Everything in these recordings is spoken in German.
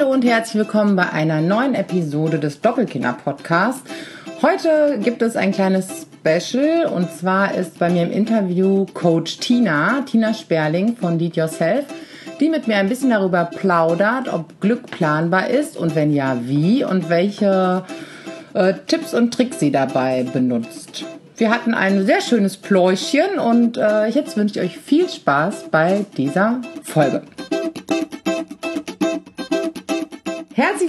Hallo und herzlich willkommen bei einer neuen Episode des Doppelkinder Podcasts. Heute gibt es ein kleines Special und zwar ist bei mir im Interview Coach Tina, Tina Sperling von Lead Yourself, die mit mir ein bisschen darüber plaudert, ob Glück planbar ist und wenn ja, wie und welche äh, Tipps und Tricks sie dabei benutzt. Wir hatten ein sehr schönes Pläuschen und äh, jetzt wünsche ich euch viel Spaß bei dieser Folge.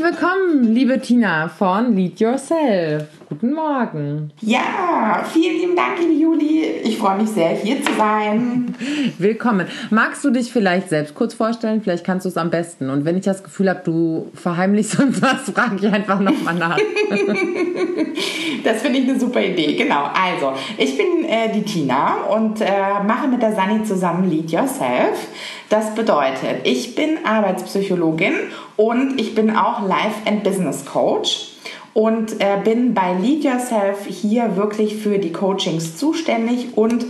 Willkommen, liebe Tina von Lead Yourself. Guten Morgen. Ja, vielen lieben Dank, liebe Juli. Ich freue mich sehr, hier zu sein. Willkommen. Magst du dich vielleicht selbst kurz vorstellen? Vielleicht kannst du es am besten. Und wenn ich das Gefühl habe, du verheimlichst uns was, frage ich einfach nochmal nach. das finde ich eine super Idee. Genau. Also, ich bin äh, die Tina und äh, mache mit der Sani zusammen Lead Yourself. Das bedeutet, ich bin Arbeitspsychologin und ich bin auch Life and Business Coach und äh, bin bei Lead Yourself hier wirklich für die Coachings zuständig und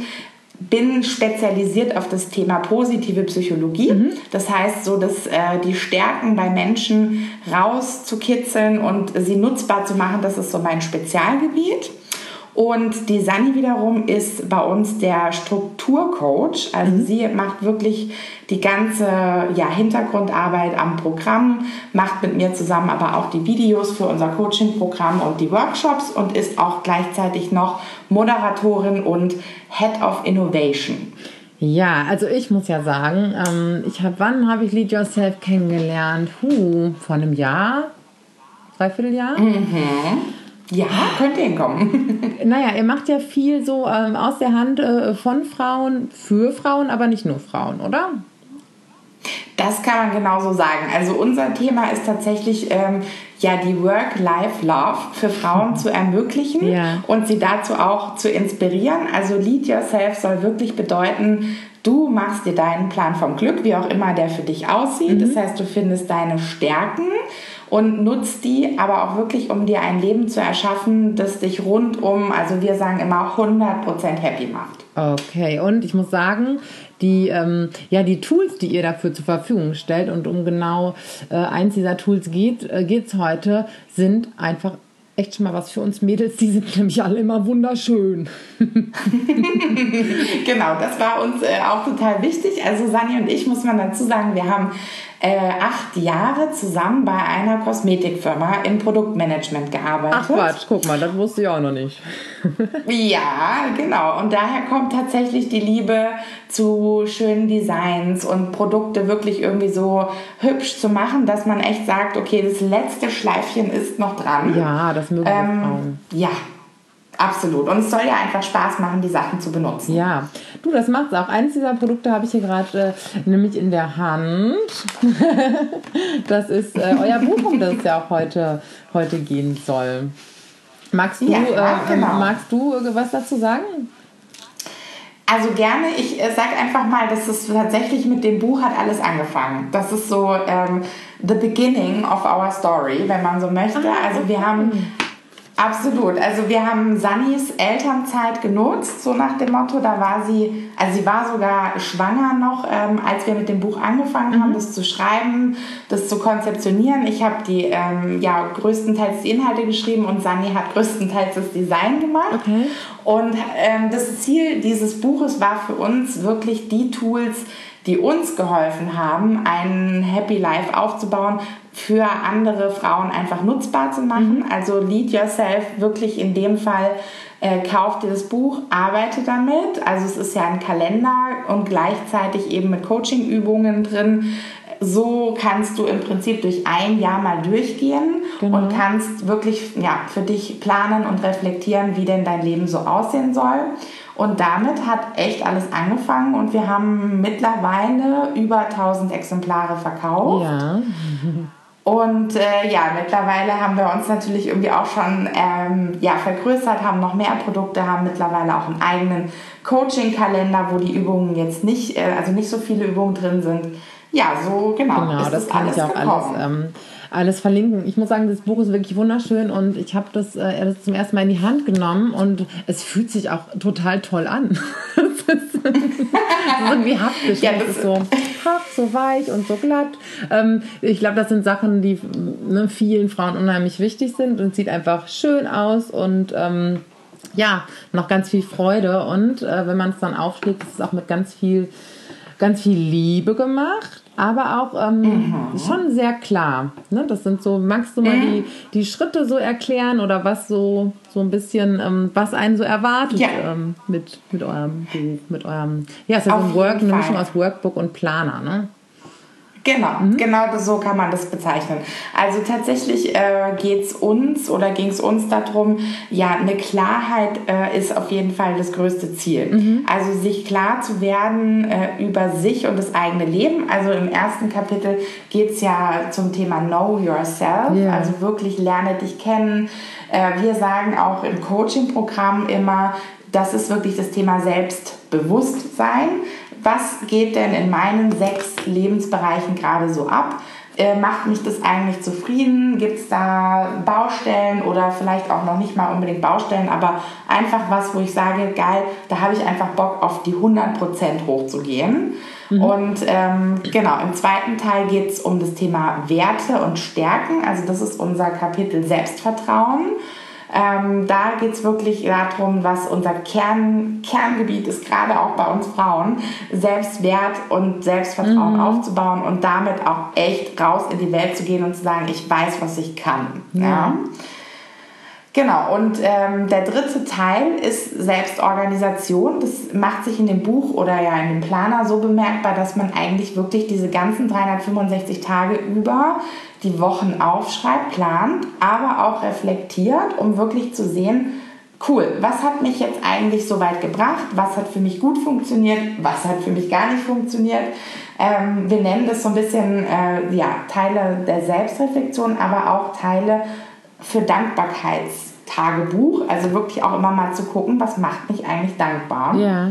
bin spezialisiert auf das Thema positive Psychologie. Mhm. Das heißt, so dass äh, die Stärken bei Menschen rauszukitzeln und sie nutzbar zu machen, das ist so mein Spezialgebiet. Und die Sani wiederum ist bei uns der Strukturcoach. Also mhm. sie macht wirklich die ganze ja, Hintergrundarbeit am Programm, macht mit mir zusammen aber auch die Videos für unser Coaching-Programm und die Workshops und ist auch gleichzeitig noch Moderatorin und Head of Innovation. Ja, also ich muss ja sagen, ähm, ich habe, wann habe ich Lead Yourself kennengelernt? Huh, vor einem Jahr, dreiviertel Jahr. Mhm. Ja, könnte hinkommen. naja, ihr macht ja viel so ähm, aus der Hand äh, von Frauen, für Frauen, aber nicht nur Frauen, oder? Das kann man genauso sagen. Also unser Thema ist tatsächlich ähm, ja die Work-Life-Love für Frauen zu ermöglichen ja. und sie dazu auch zu inspirieren. Also Lead Yourself soll wirklich bedeuten, du machst dir deinen Plan vom Glück, wie auch immer der für dich aussieht. Mhm. Das heißt, du findest deine Stärken und nutzt die aber auch wirklich, um dir ein Leben zu erschaffen, das dich rundum, also wir sagen immer 100% happy macht. Okay, und ich muss sagen, die, ähm, ja, die Tools, die ihr dafür zur Verfügung stellt und um genau äh, eins dieser Tools geht äh, es heute, sind einfach echt schon mal was für uns Mädels. Die sind nämlich alle immer wunderschön. genau, das war uns äh, auch total wichtig. Also Sani und ich muss man dazu sagen, wir haben äh, acht Jahre zusammen bei einer Kosmetikfirma im Produktmanagement gearbeitet. Ach Quatsch, guck mal, das wusste ich auch noch nicht. ja, genau. Und daher kommt tatsächlich die Liebe zu schönen Designs und Produkte wirklich irgendwie so hübsch zu machen, dass man echt sagt, okay, das letzte Schleifchen ist noch dran. Ja, das mögen ähm, Frauen. Ja, Absolut. Und es soll ja einfach Spaß machen, die Sachen zu benutzen. Ja, du, das macht es auch. Eines dieser Produkte habe ich hier gerade äh, nämlich in der Hand. das ist äh, euer Buch, um das es ja auch heute, heute gehen soll. Magst du, ja, äh, genau. magst du was dazu sagen? Also gerne, ich äh, sage einfach mal, dass es tatsächlich mit dem Buch hat alles angefangen. Das ist so ähm, the beginning of our story, wenn man so möchte. Ah, also wir haben Absolut. Also wir haben Sannys Elternzeit genutzt, so nach dem Motto, da war sie, also sie war sogar schwanger noch, ähm, als wir mit dem Buch angefangen mhm. haben, das zu schreiben, das zu konzeptionieren. Ich habe die, ähm, ja, größtenteils die Inhalte geschrieben und Sanni hat größtenteils das Design gemacht. Okay. Und ähm, das Ziel dieses Buches war für uns wirklich die Tools, die uns geholfen haben, ein Happy Life aufzubauen, für andere Frauen einfach nutzbar zu machen. Mhm. Also Lead Yourself wirklich in dem Fall äh, kauft dir das Buch, arbeite damit. Also es ist ja ein Kalender und gleichzeitig eben mit Coaching-Übungen drin. So kannst du im Prinzip durch ein Jahr mal durchgehen genau. und kannst wirklich ja, für dich planen und reflektieren, wie denn dein Leben so aussehen soll. Und damit hat echt alles angefangen und wir haben mittlerweile über 1000 Exemplare verkauft. Ja. Und äh, ja, mittlerweile haben wir uns natürlich irgendwie auch schon ähm, ja, vergrößert, haben noch mehr Produkte, haben mittlerweile auch einen eigenen Coaching-Kalender, wo die Übungen jetzt nicht, äh, also nicht so viele Übungen drin sind. Ja, so genau. Genau, das kann ich auch gekommen. alles, ähm, alles verlinken. Ich muss sagen, das Buch ist wirklich wunderschön und ich habe das, äh, das zum ersten Mal in die Hand genommen und es fühlt sich auch total toll an. das ist irgendwie haptisch. Ja, das ist so einfach, so weich und so glatt. Ähm, ich glaube, das sind Sachen, die ne, vielen Frauen unheimlich wichtig sind und sieht einfach schön aus und ähm, ja, noch ganz viel Freude. Und äh, wenn man es dann aufschlägt, ist es auch mit ganz viel, ganz viel Liebe gemacht aber auch ähm, mhm. schon sehr klar. Ne? Das sind so, magst du mal mhm. die, die Schritte so erklären oder was so, so ein bisschen, ähm, was einen so erwartet ja. ähm, mit, mit eurem Buch, mit eurem, ja, es ist ja so ein Work, eine Mischung aus Workbook und Planer, ne? Genau, mhm. genau so kann man das bezeichnen. Also tatsächlich äh, geht es uns oder ging es uns darum, ja, eine Klarheit äh, ist auf jeden Fall das größte Ziel. Mhm. Also sich klar zu werden äh, über sich und das eigene Leben. Also im ersten Kapitel geht es ja zum Thema Know Yourself, yeah. also wirklich lerne dich kennen. Äh, wir sagen auch im Coaching-Programm immer, das ist wirklich das Thema Selbstbewusstsein was geht denn in meinen sechs Lebensbereichen gerade so ab? Äh, macht mich das eigentlich zufrieden? Gibt es da Baustellen oder vielleicht auch noch nicht mal unbedingt Baustellen, aber einfach was, wo ich sage, geil, da habe ich einfach Bock auf die 100% hochzugehen. Mhm. Und ähm, genau, im zweiten Teil geht es um das Thema Werte und Stärken. Also das ist unser Kapitel Selbstvertrauen. Ähm, da geht es wirklich darum, was unser Kern, Kerngebiet ist, gerade auch bei uns Frauen, Selbstwert und Selbstvertrauen mhm. aufzubauen und damit auch echt raus in die Welt zu gehen und zu sagen, ich weiß, was ich kann. Ja. ja. Genau, und ähm, der dritte Teil ist Selbstorganisation. Das macht sich in dem Buch oder ja in dem Planer so bemerkbar, dass man eigentlich wirklich diese ganzen 365 Tage über die Wochen aufschreibt, plant, aber auch reflektiert, um wirklich zu sehen, cool, was hat mich jetzt eigentlich so weit gebracht, was hat für mich gut funktioniert, was hat für mich gar nicht funktioniert. Ähm, wir nennen das so ein bisschen äh, ja, Teile der Selbstreflexion, aber auch Teile für Dankbarkeitstagebuch, also wirklich auch immer mal zu gucken, was macht mich eigentlich dankbar. Ja.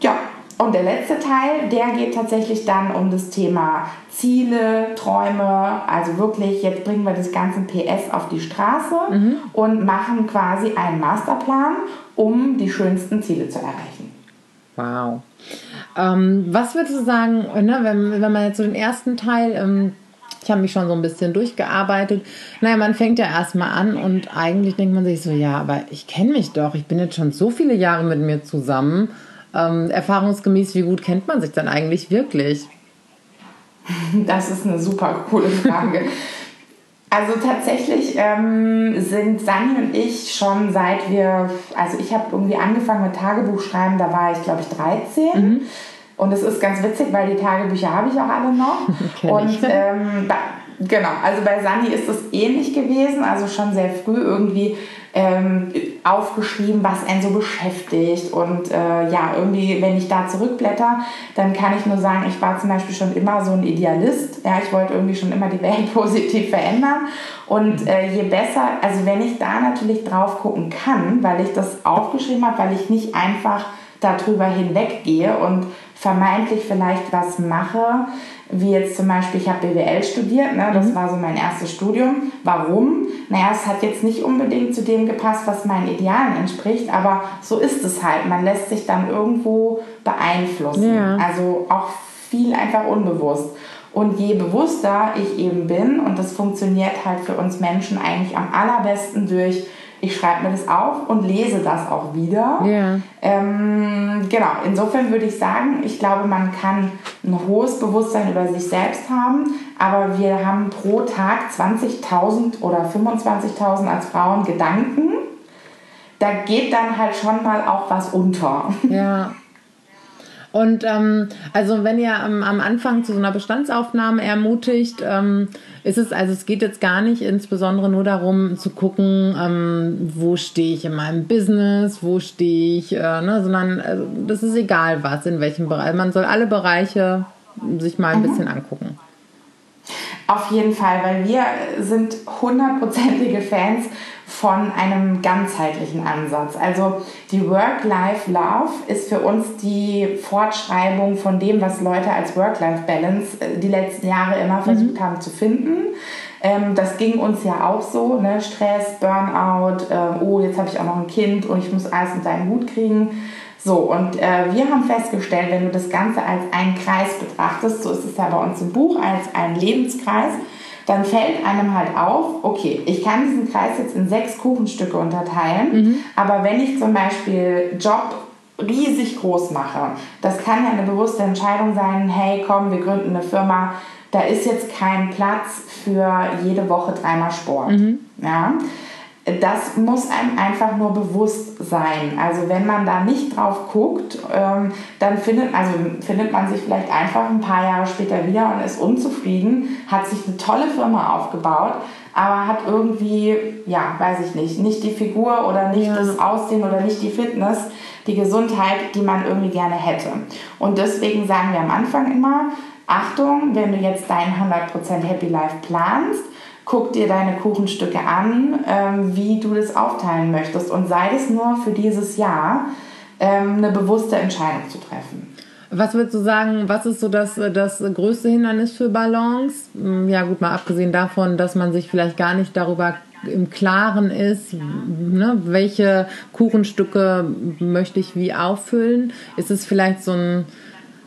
Ja, und der letzte Teil, der geht tatsächlich dann um das Thema Ziele, Träume, also wirklich, jetzt bringen wir das ganze PS auf die Straße mhm. und machen quasi einen Masterplan, um die schönsten Ziele zu erreichen. Wow. Ähm, was würdest du sagen, ne, wenn, wenn man jetzt so den ersten Teil ähm, ich habe mich schon so ein bisschen durchgearbeitet. Naja, man fängt ja erstmal an und eigentlich denkt man sich so, ja, aber ich kenne mich doch. Ich bin jetzt schon so viele Jahre mit mir zusammen. Ähm, erfahrungsgemäß, wie gut kennt man sich dann eigentlich wirklich? Das ist eine super coole Frage. Also tatsächlich ähm, sind Sani und ich schon seit wir, also ich habe irgendwie angefangen mit Tagebuchschreiben, da war ich glaube ich 13. Mhm. Und es ist ganz witzig, weil die Tagebücher habe ich auch alle noch. und ähm, da, genau, also bei Sani ist es ähnlich gewesen, also schon sehr früh irgendwie ähm, aufgeschrieben, was einen so beschäftigt. Und äh, ja, irgendwie, wenn ich da zurückblätter, dann kann ich nur sagen, ich war zum Beispiel schon immer so ein Idealist. Ja, ich wollte irgendwie schon immer die Welt positiv verändern. Und äh, je besser, also wenn ich da natürlich drauf gucken kann, weil ich das aufgeschrieben habe, weil ich nicht einfach darüber hinweggehe und vermeintlich vielleicht was mache, wie jetzt zum Beispiel, ich habe BWL studiert, ne? das mhm. war so mein erstes Studium. Warum? Naja, es hat jetzt nicht unbedingt zu dem gepasst, was meinen Idealen entspricht, aber so ist es halt. Man lässt sich dann irgendwo beeinflussen. Ja. Also auch viel einfach unbewusst. Und je bewusster ich eben bin, und das funktioniert halt für uns Menschen eigentlich am allerbesten durch ich schreibe mir das auf und lese das auch wieder. Yeah. Ähm, genau, insofern würde ich sagen, ich glaube, man kann ein hohes Bewusstsein über sich selbst haben, aber wir haben pro Tag 20.000 oder 25.000 als Frauen Gedanken. Da geht dann halt schon mal auch was unter. Ja. Und ähm, also wenn ihr am, am, Anfang zu so einer Bestandsaufnahme ermutigt, ähm, ist es, also es geht jetzt gar nicht insbesondere nur darum zu gucken, ähm, wo stehe ich in meinem Business, wo stehe ich, äh, ne, sondern also, das ist egal was, in welchem Bereich. Man soll alle Bereiche sich mal ein mhm. bisschen angucken. Auf jeden Fall, weil wir sind hundertprozentige Fans von einem ganzheitlichen Ansatz. Also die Work-Life-Love ist für uns die Fortschreibung von dem, was Leute als Work-Life-Balance äh, die letzten Jahre immer versucht mhm. haben zu finden. Ähm, das ging uns ja auch so, ne? Stress, Burnout, äh, oh, jetzt habe ich auch noch ein Kind und ich muss alles unter einen Hut kriegen So, und äh, wir haben festgestellt, wenn du das Ganze als einen Kreis betrachtest, so ist es ja bei uns im Buch, als einen Lebenskreis, dann fällt einem halt auf, okay, ich kann diesen Kreis jetzt in sechs Kuchenstücke unterteilen, mhm. aber wenn ich zum Beispiel Job riesig groß mache, das kann ja eine bewusste Entscheidung sein, hey, komm, wir gründen eine Firma, da ist jetzt kein Platz für jede Woche dreimal Sport. Mhm. Ja? Das muss einem einfach nur bewusst sein. Also wenn man da nicht drauf guckt, ähm, dann findet, also findet man sich vielleicht einfach ein paar Jahre später wieder und ist unzufrieden, hat sich eine tolle Firma aufgebaut, aber hat irgendwie, ja, weiß ich nicht, nicht die Figur oder nicht ja. das Aussehen oder nicht die Fitness, die Gesundheit, die man irgendwie gerne hätte. Und deswegen sagen wir am Anfang immer, Achtung, wenn du jetzt dein 100% Happy Life planst, guck dir deine Kuchenstücke an, ähm, wie du das aufteilen möchtest und sei es nur für dieses Jahr ähm, eine bewusste Entscheidung zu treffen. Was würdest du sagen, was ist so das, das größte Hindernis für Balance? Hm, ja gut, mal abgesehen davon, dass man sich vielleicht gar nicht darüber im Klaren ist, ne, welche Kuchenstücke möchte ich wie auffüllen. Ist es vielleicht so ein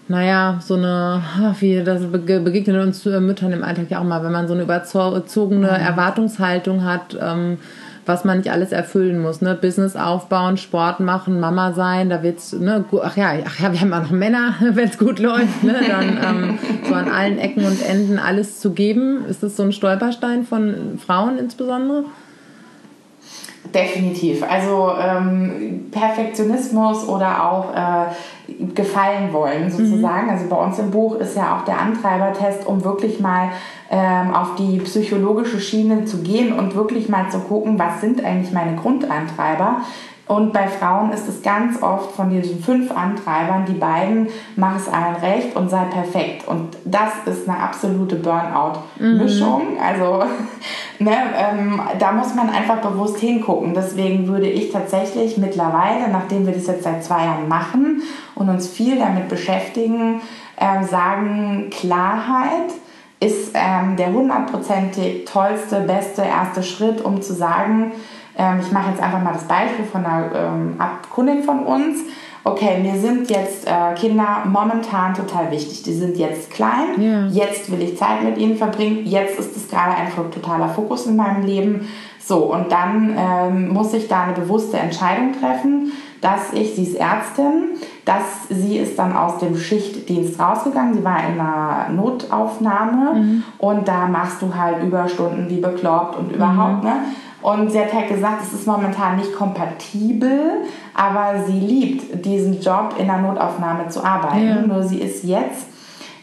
naja, so eine, wie das begegnet uns Müttern im Alltag ja auch mal, wenn man so eine überzogene mhm. Erwartungshaltung hat, ähm, was man nicht alles erfüllen muss, ne? Business aufbauen, Sport machen, Mama sein, da wird's, ne, ach ja, ach ja, wir haben auch noch Männer, wenn es gut läuft, ne? Dann ähm, so an allen Ecken und Enden alles zu geben. Ist das so ein Stolperstein von Frauen insbesondere? Definitiv. Also ähm, Perfektionismus oder auch äh, gefallen wollen sozusagen. Mhm. Also bei uns im Buch ist ja auch der Antreibertest, um wirklich mal ähm, auf die psychologische Schiene zu gehen und wirklich mal zu gucken, was sind eigentlich meine Grundantreiber. Und bei Frauen ist es ganz oft von diesen fünf Antreibern, die beiden, mach es allen recht und sei perfekt. Und das ist eine absolute Burnout-Mischung. Mhm. Also ne, ähm, da muss man einfach bewusst hingucken. Deswegen würde ich tatsächlich mittlerweile, nachdem wir das jetzt seit zwei Jahren machen und uns viel damit beschäftigen, ähm, sagen, Klarheit ist ähm, der hundertprozentig tollste, beste erste Schritt, um zu sagen, ähm, ich mache jetzt einfach mal das Beispiel von einer ähm, Kundin von uns. Okay, mir sind jetzt äh, Kinder momentan total wichtig. Die sind jetzt klein. Ja. Jetzt will ich Zeit mit ihnen verbringen. Jetzt ist es gerade ein totaler Fokus in meinem Leben. So, und dann ähm, muss ich da eine bewusste Entscheidung treffen, dass ich, sie ist Ärztin, dass sie ist dann aus dem Schichtdienst rausgegangen. Sie war in einer Notaufnahme mhm. und da machst du halt Überstunden wie bekloppt und überhaupt, mhm. ne? Und sie hat halt gesagt, es ist momentan nicht kompatibel, aber sie liebt diesen Job in der Notaufnahme zu arbeiten. Ja. Nur sie ist jetzt,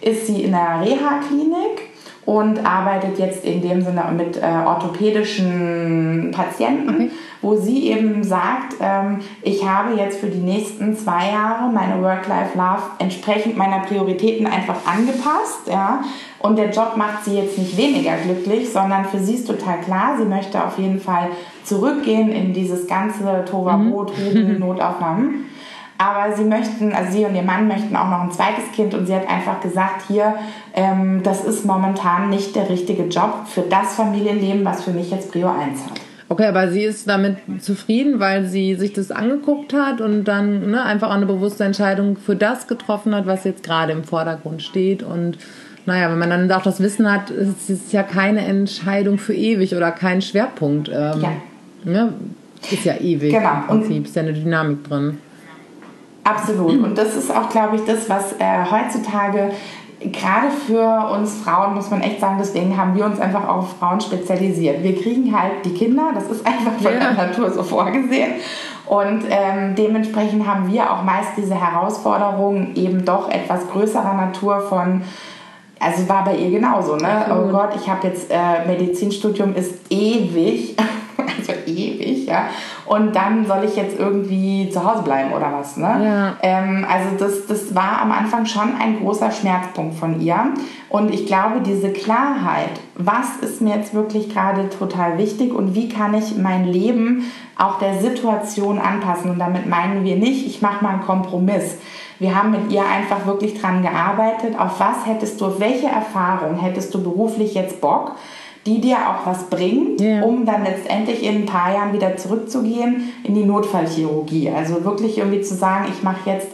ist sie in der Reha-Klinik und arbeitet jetzt in dem Sinne mit äh, orthopädischen Patienten, okay. wo sie eben sagt, ähm, ich habe jetzt für die nächsten zwei Jahre meine Work-Life-Love entsprechend meiner Prioritäten einfach angepasst. Ja? Und der Job macht sie jetzt nicht weniger glücklich, sondern für sie ist total klar, sie möchte auf jeden Fall zurückgehen in dieses ganze Tohuwabohu, mhm. Notaufnahmen. Aber sie möchten, also sie und ihr Mann möchten auch noch ein zweites Kind und sie hat einfach gesagt, hier, ähm, das ist momentan nicht der richtige Job für das Familienleben, was für mich jetzt Prio 1 hat. Okay, aber sie ist damit zufrieden, weil sie sich das angeguckt hat und dann ne, einfach auch eine bewusste Entscheidung für das getroffen hat, was jetzt gerade im Vordergrund steht und naja, wenn man dann auch das Wissen hat, ist es ja keine Entscheidung für ewig oder kein Schwerpunkt. Ähm, ja. Ne? Ist ja ewig genau. im Prinzip, ist ja eine Dynamik drin. Absolut. Und das ist auch, glaube ich, das, was äh, heutzutage gerade für uns Frauen, muss man echt sagen, deswegen haben wir uns einfach auf Frauen spezialisiert. Wir kriegen halt die Kinder, das ist einfach von ja. der Natur so vorgesehen. Und ähm, dementsprechend haben wir auch meist diese Herausforderungen eben doch etwas größerer Natur von also war bei ihr genauso, ne? Oh Gott, ich habe jetzt äh, Medizinstudium ist ewig, also ewig, ja. Und dann soll ich jetzt irgendwie zu Hause bleiben oder was, ne? Ja. Ähm, also das, das war am Anfang schon ein großer Schmerzpunkt von ihr. Und ich glaube, diese Klarheit, was ist mir jetzt wirklich gerade total wichtig und wie kann ich mein Leben auch der Situation anpassen? Und damit meinen wir nicht, ich mache mal einen Kompromiss wir haben mit ihr einfach wirklich dran gearbeitet, auf was hättest du, auf welche Erfahrung hättest du beruflich jetzt Bock, die dir auch was bringen, Ja. um dann letztendlich in ein paar Jahren wieder zurückzugehen in die Notfallchirurgie. Also wirklich irgendwie zu sagen, ich mache jetzt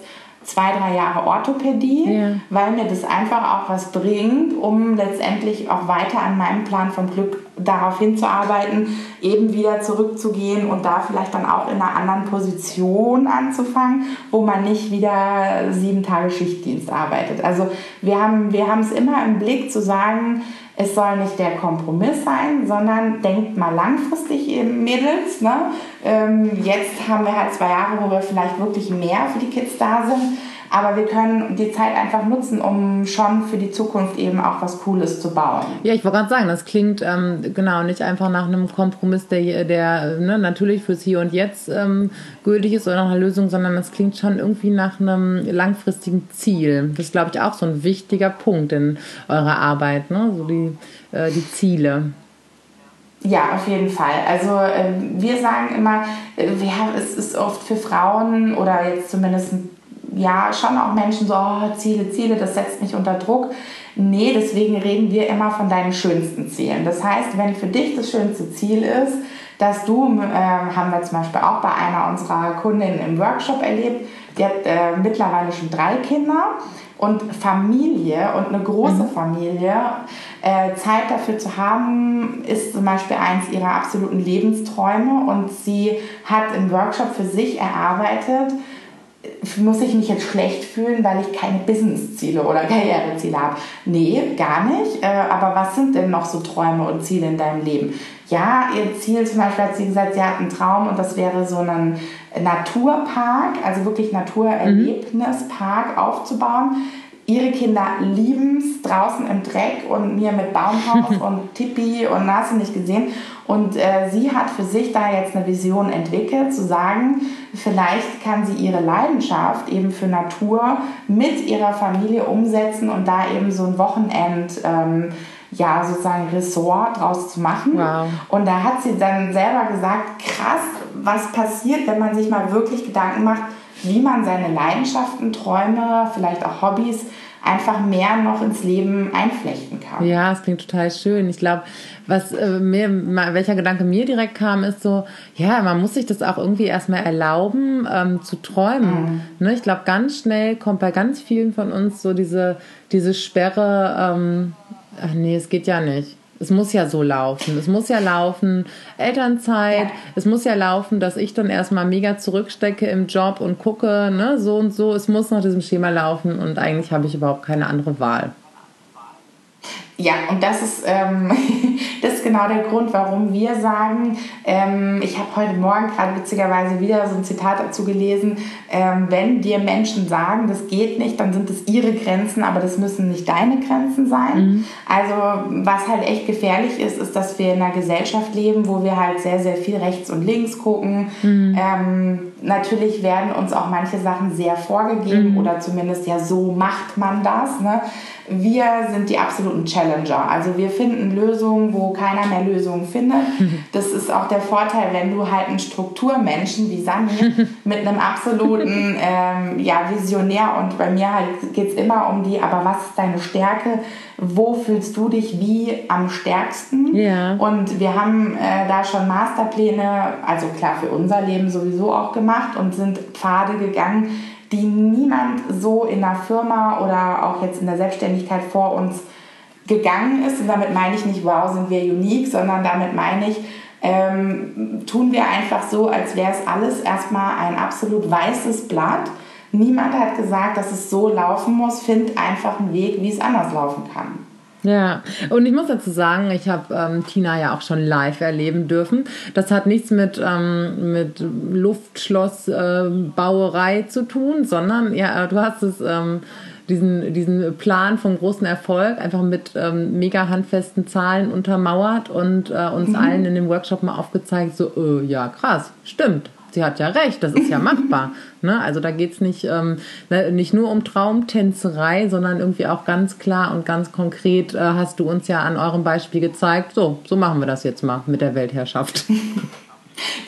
zwei, drei Jahre Orthopädie, Ja. weil mir das einfach auch was bringt, um letztendlich auch weiter an meinem Plan vom Glück darauf hinzuarbeiten, eben wieder zurückzugehen und da vielleicht dann auch in einer anderen Position anzufangen, wo man nicht wieder sieben Tage Schichtdienst arbeitet. Also wir haben wir haben es immer im Blick zu sagen, es soll nicht der Kompromiss sein, sondern denkt mal langfristig, ihr Mädels. Ne? Ähm, jetzt haben wir halt zwei Jahre, wo wir vielleicht wirklich mehr für die Kids da sind. Aber wir können die Zeit einfach nutzen, um schon für die Zukunft eben auch was Cooles zu bauen. Ja, ich wollte gerade sagen, das klingt ähm, genau nicht einfach nach einem Kompromiss, der, der ne, natürlich fürs Hier und Jetzt ähm, gültig ist oder nach einer Lösung, sondern das klingt schon irgendwie nach einem langfristigen Ziel. Das ist, glaube ich, auch so ein wichtiger Punkt in eurer Arbeit, ne? so die, äh, die Ziele. Ja, auf jeden Fall. Also ähm, wir sagen immer, äh, wir haben, es ist oft für Frauen oder jetzt zumindest ja schon auch Menschen so, oh, Ziele, Ziele, das setzt mich unter Druck. Nee, deswegen reden wir immer von deinen schönsten Zielen. Das heißt, wenn für dich das schönste Ziel ist, dass du, äh, haben wir zum Beispiel auch bei einer unserer Kundinnen im Workshop erlebt, die hat äh, mittlerweile schon drei Kinder und Familie und eine große Familie, äh, Zeit dafür zu haben, ist zum Beispiel eins ihrer absoluten Lebensträume und sie hat im Workshop für sich erarbeitet, muss ich mich jetzt schlecht fühlen, weil ich keine Businessziele oder Karriereziele habe? Nee, gar nicht. Äh, aber was sind denn noch so Träume und Ziele in deinem Leben? Ja, ihr Ziel zum Beispiel hat sie gesagt, sie hat einen Traum und das wäre so ein Naturpark, also wirklich Naturerlebnispark aufzubauen. Ihre Kinder lieben es draußen im Dreck und mir mit Baumhaus und Tippi und hast du nicht gesehen. Und äh, sie hat für sich da jetzt eine Vision entwickelt, zu sagen, vielleicht kann sie ihre Leidenschaft eben für Natur mit ihrer Familie umsetzen und da eben so ein Wochenend, ähm, ja, sozusagen Ressort draus zu machen. Wow. Und da hat sie dann selber gesagt, krass, was passiert, wenn man sich mal wirklich Gedanken macht, wie man seine Leidenschaften, Träume, vielleicht auch Hobbys einfach mehr noch ins Leben einflechten kann. Ja, es klingt total schön. Ich glaube, was äh, mir, welcher Gedanke mir direkt kam, ist so, ja, man muss sich das auch irgendwie erstmal erlauben, ähm, zu träumen. Ne? Ich glaube, ganz schnell kommt bei ganz vielen von uns so diese, diese Sperre, ähm, ach nee, es geht ja nicht. Es muss ja so laufen. Es muss ja laufen, Elternzeit. Es muss ja laufen, dass ich dann erstmal mega zurückstecke im Job und gucke, ne, so und so. Es muss nach diesem Schema laufen und eigentlich habe ich überhaupt keine andere Wahl. Ja, und das ist, ähm, das ist genau der Grund, warum wir sagen, ähm, ich habe heute Morgen gerade witzigerweise wieder so ein Zitat dazu gelesen, ähm, wenn dir Menschen sagen, das geht nicht, dann sind es ihre Grenzen, aber das müssen nicht deine Grenzen sein. Also was halt echt gefährlich ist, ist, dass wir in einer Gesellschaft leben, wo wir halt sehr, sehr viel rechts und links gucken. Ähm, natürlich werden uns auch manche Sachen sehr vorgegeben oder zumindest ja so macht man das. Ne? Wir sind die absoluten Challenger. Also wir finden Lösungen, wo keiner mehr Lösungen findet. Das ist auch der Vorteil, wenn du halt einen Strukturmenschen wie Sami mit einem absoluten ähm, ja, Visionär und bei mir halt geht es immer um die, aber was ist deine Stärke? Wo fühlst du dich wie am stärksten? Ja. Und wir haben äh, da schon Masterpläne, also klar für unser Leben sowieso auch gemacht und sind Pfade gegangen, die niemand so in der Firma oder auch jetzt in der Selbstständigkeit vor uns gegangen ist. Und damit meine ich nicht, wow, sind wir unique, sondern damit meine ich, ähm, tun wir einfach so, als wäre es alles erstmal ein absolut weißes Blatt. Niemand hat gesagt, dass es so laufen muss. Find einfach einen Weg, wie es anders laufen kann. Ja, und ich muss dazu sagen, ich habe ähm, Tina ja auch schon live erleben dürfen. Das hat nichts mit, ähm, mit Luftschlossbauerei zu tun, sondern ja, du hast es. Ähm, diesen, diesen Plan vom großen Erfolg einfach mit ähm, mega handfesten Zahlen untermauert und äh, uns allen in dem Workshop mal aufgezeigt, so, äh, ja, krass, stimmt. Sie hat ja recht, das ist ja machbar. ne? Also da geht es nicht, ähm, ne, nicht nur um Traumtänzerei, sondern irgendwie auch ganz klar und ganz konkret äh, hast du uns ja an eurem Beispiel gezeigt, so, so machen wir das jetzt mal mit der Weltherrschaft.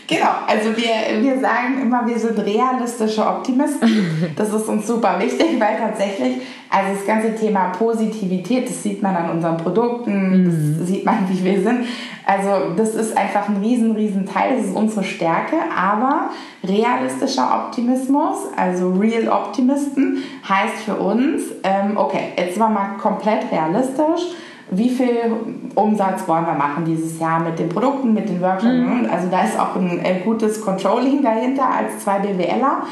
Genau, also wir, wir sagen immer, wir sind realistische Optimisten. Das ist uns super wichtig, weil tatsächlich Also das ganze Thema Positivität, das sieht man an unseren Produkten, mhm. das sieht man, wie wir sind. Also das ist einfach ein riesen, riesen Teil, das ist unsere Stärke, aber realistischer Optimismus, also Real Optimisten, heißt für uns, ähm, okay, jetzt sind wir mal komplett realistisch, wie viel Umsatz wollen wir machen dieses Jahr mit den Produkten, mit den Workshops. Mhm. Also da ist auch ein, ein gutes Controlling dahinter als zwei BWLer.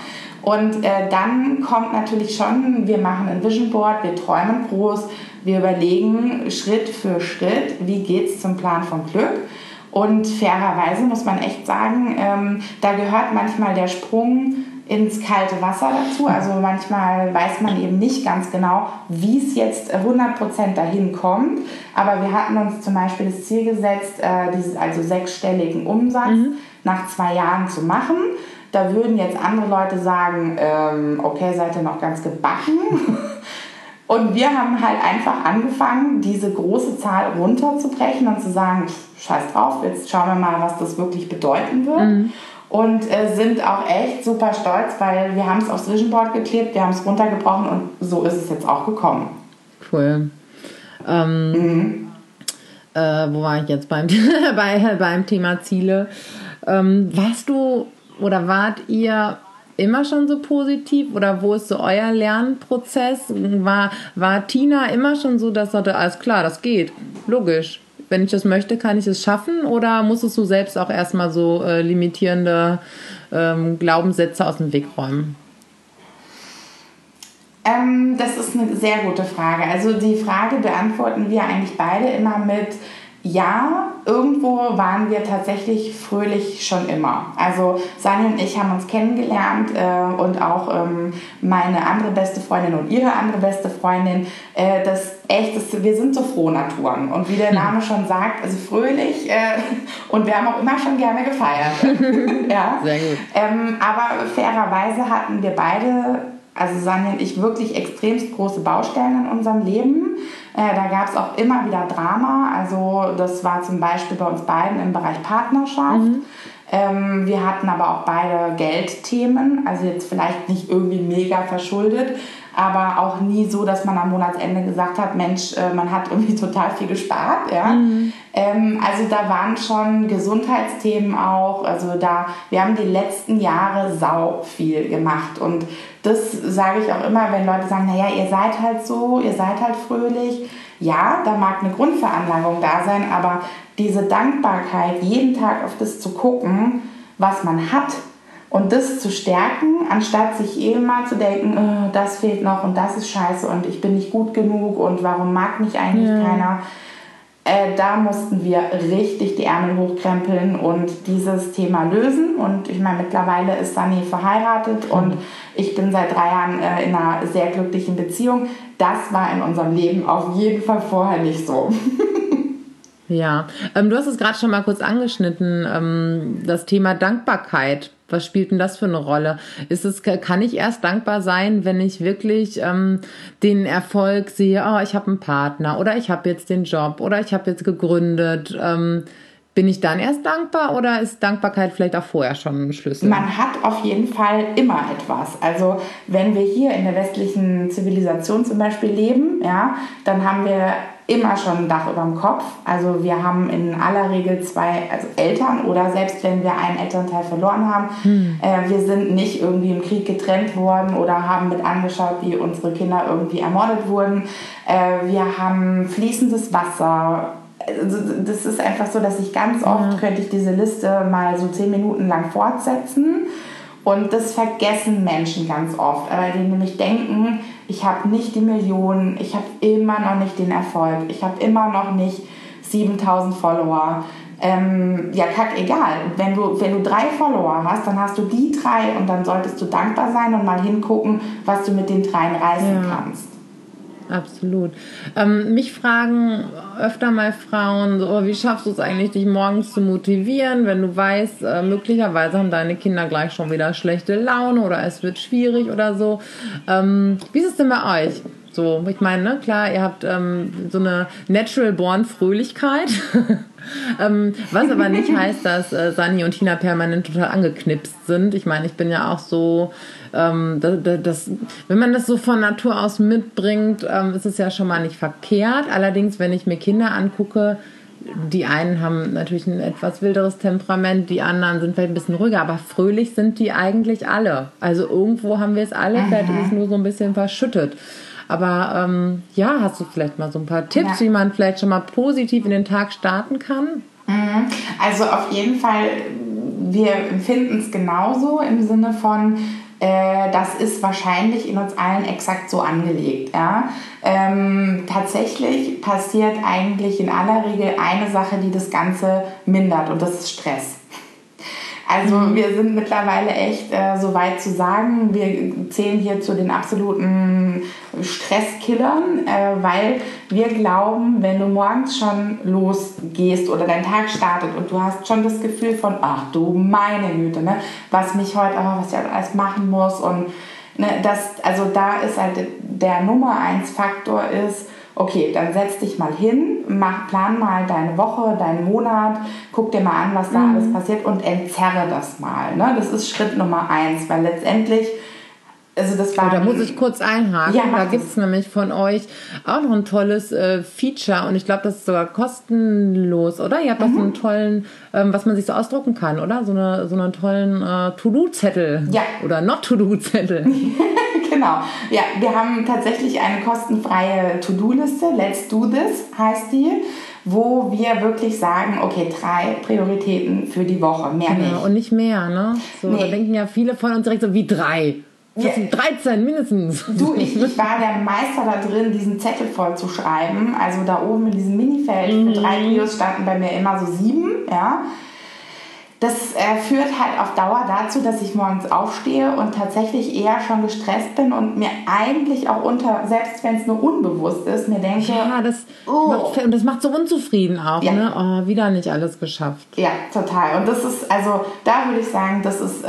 Und äh, dann kommt natürlich schon, wir machen ein Vision Board, wir träumen groß, wir überlegen Schritt für Schritt, wie geht es zum Plan von Glück. Und fairerweise muss man echt sagen, ähm, da gehört manchmal der Sprung ins kalte Wasser dazu. Also manchmal weiß man eben nicht ganz genau, wie es jetzt 100% dahin kommt. Aber wir hatten uns zum Beispiel das Ziel gesetzt, äh, dieses, also sechsstelligen Umsatz mhm. nach zwei Jahren zu machen. Da würden jetzt andere Leute sagen, ähm, okay, seid ihr noch ganz gebacken? Und wir haben halt einfach angefangen, diese große Zahl runterzubrechen und zu sagen, scheiß drauf, jetzt schauen wir mal, was das wirklich bedeuten wird. Mhm. Und äh, sind auch echt super stolz, weil wir haben es aufs Vision Board geklebt, wir haben es runtergebrochen und so ist es jetzt auch gekommen. Cool. Ähm, mhm. äh, wo war ich jetzt beim, bei, beim Thema Ziele? Ähm, warst du oder wart ihr immer schon so positiv oder wo ist so euer Lernprozess? War, war Tina immer schon so, dass sagte, alles klar, das geht, logisch. Wenn ich das möchte, kann ich es schaffen oder musstest du selbst auch erstmal so äh, limitierende ähm, Glaubenssätze aus dem Weg räumen? Ähm, das ist eine sehr gute Frage. Also die Frage beantworten wir eigentlich beide immer mit, ja, irgendwo waren wir tatsächlich fröhlich schon immer. Also Sani und ich haben uns kennengelernt äh, und auch ähm, meine andere beste Freundin und ihre andere beste Freundin. Äh, das echt, das, wir sind so Frohnaturen. Und wie der hm. Name schon sagt, also fröhlich äh, und wir haben auch immer schon gerne gefeiert. ja. Sehr gut. Ähm, aber fairerweise hatten wir beide also Sanja und ich wirklich extremst große Baustellen in unserem Leben. Äh, da gab es auch immer wieder Drama. Also das war zum Beispiel bei uns beiden im Bereich Partnerschaft. Mhm. Ähm, wir hatten aber auch beide Geldthemen, also jetzt vielleicht nicht irgendwie mega verschuldet, aber auch nie so, dass man am Monatsende gesagt hat, Mensch, äh, man hat irgendwie total viel gespart. Ja? Mhm. Ähm, also da waren schon Gesundheitsthemen auch. Also da, wir haben die letzten Jahre sau viel gemacht und das sage ich auch immer, wenn Leute sagen, naja, ihr seid halt so, ihr seid halt fröhlich. Ja, da mag eine Grundveranlagung da sein, aber diese Dankbarkeit, jeden Tag auf das zu gucken, was man hat, und das zu stärken, anstatt sich eben mal zu denken, oh, das fehlt noch und das ist scheiße und ich bin nicht gut genug und warum mag mich eigentlich ja. keiner. Äh, da mussten wir richtig die Ärmel hochkrempeln und dieses Thema lösen. Und ich meine, mittlerweile ist Sani verheiratet mhm. und ich bin seit drei Jahren äh, in einer sehr glücklichen Beziehung. Das war in unserem Leben auf jeden Fall vorher nicht so. Ja, ähm, du hast es gerade schon mal kurz angeschnitten, ähm, das Thema Dankbarkeit. Was spielt denn das für eine Rolle? Ist es, kann ich erst dankbar sein, wenn ich wirklich ähm, den Erfolg sehe, oh, ich habe einen Partner oder ich habe jetzt den Job oder ich habe jetzt gegründet. Ähm, bin ich dann erst dankbar oder ist Dankbarkeit vielleicht auch vorher schon ein Schlüssel? Man hat auf jeden Fall immer etwas. Also wenn wir hier in der westlichen Zivilisation zum Beispiel leben, ja, dann haben wir immer schon ein Dach über dem Kopf. Also wir haben in aller Regel zwei also Eltern oder selbst wenn wir einen Elternteil verloren haben, hm. äh, wir sind nicht irgendwie im Krieg getrennt worden oder haben mit angeschaut, wie unsere Kinder irgendwie ermordet wurden. Äh, wir haben fließendes Wasser. Also das ist einfach so, dass ich ganz oft ja. könnte ich diese Liste mal so zehn Minuten lang fortsetzen. Und das vergessen Menschen ganz oft, weil die nämlich denken, ich habe nicht die Millionen, ich habe immer noch nicht den Erfolg, ich habe immer noch nicht 7000 Follower. Ähm, ja, kack, egal. Wenn du, wenn du drei Follower hast, dann hast du die drei und dann solltest du dankbar sein und mal hingucken, was du mit den dreien reißen ja. kannst. Absolut. Ähm, mich fragen öfter mal Frauen, so, oh, wie schaffst du es eigentlich, dich morgens zu motivieren, wenn du weißt, äh, möglicherweise haben deine Kinder gleich schon wieder schlechte Laune oder es wird schwierig oder so. Ähm, wie ist es denn bei euch? So, ich meine, ne, klar, ihr habt ähm, so eine natural born Fröhlichkeit. ähm, was aber nicht heißt, dass äh, Sani und Tina permanent total angeknipst sind. Ich meine, ich bin ja auch so, ähm, das, das, wenn man das so von Natur aus mitbringt, ähm, ist es ja schon mal nicht verkehrt. Allerdings, wenn ich mir Kinder angucke, die einen haben natürlich ein etwas wilderes Temperament, die anderen sind vielleicht ein bisschen ruhiger, aber fröhlich sind die eigentlich alle. Also irgendwo haben wir es alle, vielleicht ist es nur so ein bisschen verschüttet. Aber ähm, ja, hast du vielleicht mal so ein paar Tipps, ja. wie man vielleicht schon mal positiv in den Tag starten kann? Mhm. Also auf jeden Fall, wir empfinden es genauso im Sinne von, äh, das ist wahrscheinlich in uns allen exakt so angelegt. Ja? Ähm, tatsächlich passiert eigentlich in aller Regel eine Sache, die das Ganze mindert und das ist Stress. Also mhm. wir sind mittlerweile echt äh, so weit zu sagen, wir zählen hier zu den absoluten Stresskillern, äh, weil wir glauben, wenn du morgens schon losgehst oder dein Tag startet und du hast schon das Gefühl von, ach du meine Güte, ne, was mich heute, oh, was ich alles machen muss und ne, das, also da ist halt der Nummer eins Faktor ist, okay, dann setz dich mal hin, mach, plan mal deine Woche, deinen Monat, guck dir mal an, was da mhm. alles passiert und entzerre das mal. Ne? Das ist Schritt Nummer eins, weil letztendlich also das war. Oh, da muss ich kurz einhaken. Ja, da gibt es nämlich von euch auch noch ein tolles äh, Feature und ich glaube, das ist sogar kostenlos, oder? Ihr habt mhm. auch so einen tollen, ähm, was man sich so ausdrucken kann, oder? So, eine, so einen tollen äh, To-Do-Zettel. Ja. Oder Not-To-Do-Zettel. genau. Ja, wir haben tatsächlich eine kostenfreie To-Do-Liste. Let's Do This heißt die wo wir wirklich sagen, okay, drei Prioritäten für die Woche, mehr genau, nicht. Und nicht mehr, ne? So, nee. Da denken ja viele von uns direkt so, wie drei. Das sind 13 mindestens. Du, ich, ich, war der Meister da drin, diesen Zettel voll zu schreiben. Also da oben in diesem Minifeld mhm. für drei Videos standen bei mir immer so sieben, ja. Das äh, führt halt auf Dauer dazu, dass ich morgens aufstehe und tatsächlich eher schon gestresst bin und mir eigentlich auch unter, selbst wenn es nur unbewusst ist, mir denke, ja, das oh. macht, und das macht so unzufrieden auch, ja. ne? Oh, wieder nicht alles geschafft. Ja, total. Und das ist, also da würde ich sagen, das ist äh,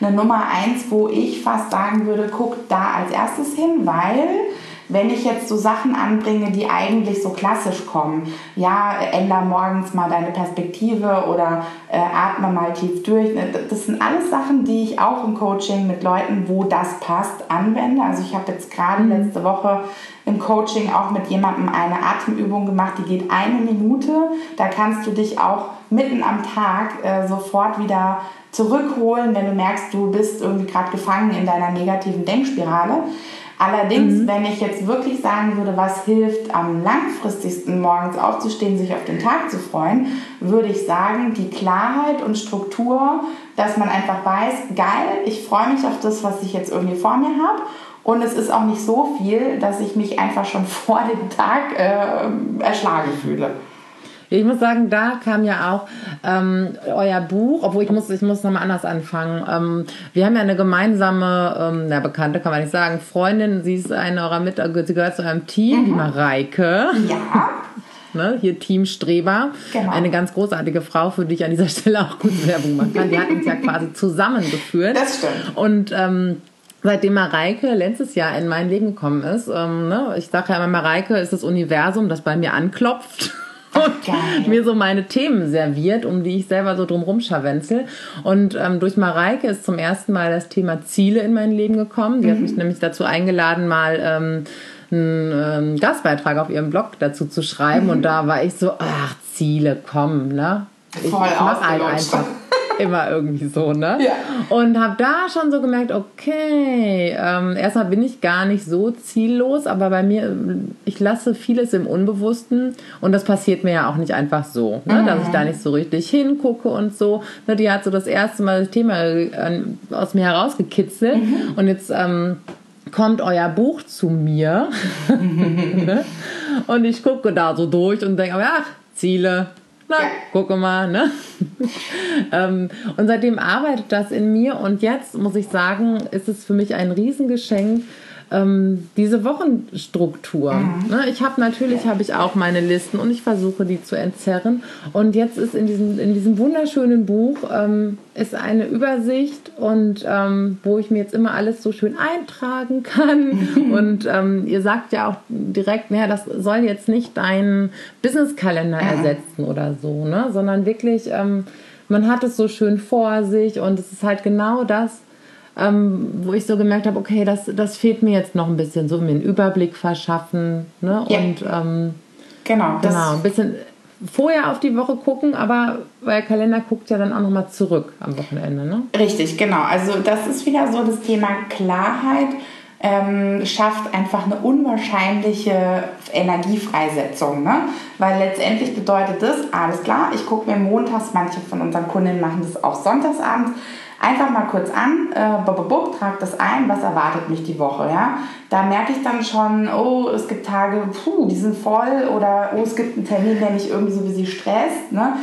eine Nummer eins, wo ich fast sagen würde, guck da als erstes hin, weil wenn ich jetzt so Sachen anbringe, die eigentlich so klassisch kommen, ja, änder morgens mal deine Perspektive oder äh, atme mal tief durch, ne, das sind alles Sachen, die ich auch im Coaching mit Leuten, wo das passt, anwende. Also ich habe jetzt gerade mhm. letzte Woche im Coaching auch mit jemandem eine Atemübung gemacht, die geht eine Minute. Da kannst du dich auch mitten am Tag äh, sofort wieder zurückholen, wenn du merkst, du bist irgendwie gerade gefangen in deiner negativen Denkspirale. Allerdings, mhm. wenn ich jetzt wirklich sagen würde, was hilft am langfristigsten morgens aufzustehen, sich auf den Tag zu freuen, würde ich sagen, die Klarheit und Struktur, dass man einfach weiß, geil, ich freue mich auf das, was ich jetzt irgendwie vor mir habe. Und es ist auch nicht so viel, dass ich mich einfach schon vor dem Tag äh, erschlagen fühle. Ich muss sagen, da kam ja auch ähm, euer Buch, obwohl ich muss, ich muss nochmal anders anfangen. Ähm, wir haben ja eine gemeinsame, ähm, na, Bekannte kann man nicht sagen, Freundin, sie ist eine eurer mit, sie gehört zu eurem Team, mhm. die Mareike. Ja. Ne, hier Team Streber. Genau. Eine ganz großartige Frau, für die ich an dieser Stelle auch gute Werbung machen kann. Die hat uns ja quasi zusammengeführt. Das stimmt. Und ähm, seitdem Mareike letztes Jahr in mein Leben gekommen ist, ähm, ne, ich sage ja immer, Mareike ist das Universum, das bei mir anklopft und mir so meine Themen serviert, um die ich selber so drumherum scharwenzel. Und ähm, durch Mareike ist zum ersten Mal das Thema Ziele in mein Leben gekommen. Die mhm. hat mich nämlich dazu eingeladen, mal ähm, einen ähm, Gastbeitrag auf ihrem Blog dazu zu schreiben. Mhm. Und da war ich so, ach, Ziele, komm, ne? Ich, Voll ich mach halt einfach immer irgendwie so, ne? Ja. Und habe da schon so gemerkt, okay, ähm, erstmal bin ich gar nicht so ziellos, aber bei mir, ich lasse vieles im Unbewussten und das passiert mir ja auch nicht einfach so, ne? Mhm. dass ich da nicht so richtig hingucke und so. Ne? Die hat so das erste Mal das Thema äh, aus mir herausgekitzelt mhm. und jetzt ähm, kommt euer Buch zu mir ne? und ich gucke da so durch und denke, ach, Ziele, na, gucke mal, ne? ähm, und seitdem arbeitet das in mir. Und jetzt muss ich sagen, ist es für mich ein Riesengeschenk, ähm, diese Wochenstruktur. Mhm. Ne? Ich habe natürlich habe ich auch meine Listen und ich versuche die zu entzerren. Und jetzt ist in diesem, in diesem wunderschönen Buch ähm, ist eine Übersicht und ähm, wo ich mir jetzt immer alles so schön eintragen kann. Mhm. Und ähm, ihr sagt ja auch direkt, naja, das soll jetzt nicht deinen Businesskalender mhm. ersetzen oder so, ne? sondern wirklich, ähm, man hat es so schön vor sich und es ist halt genau das, ähm, wo ich so gemerkt habe, okay, das, das fehlt mir jetzt noch ein bisschen, so mir einen Überblick verschaffen. Ne? Ja. Und ähm, genau, genau, ein bisschen vorher auf die Woche gucken, aber weil der Kalender guckt ja dann auch nochmal zurück am Wochenende. Ne? Richtig, genau. Also das ist wieder so das Thema Klarheit. Ähm, schafft einfach eine unwahrscheinliche Energiefreisetzung. Ne? Weil letztendlich bedeutet das, alles klar, ich gucke mir montags, manche von unseren Kundinnen machen das auch sonntagsabends, einfach mal kurz an, äh, bub, bub, trag das ein, was erwartet mich die Woche, ja. Da merke ich dann schon, oh, es gibt Tage, puh, die sind voll oder oh, es gibt einen Termin, der mich irgendwie so wie sie stresst, ne.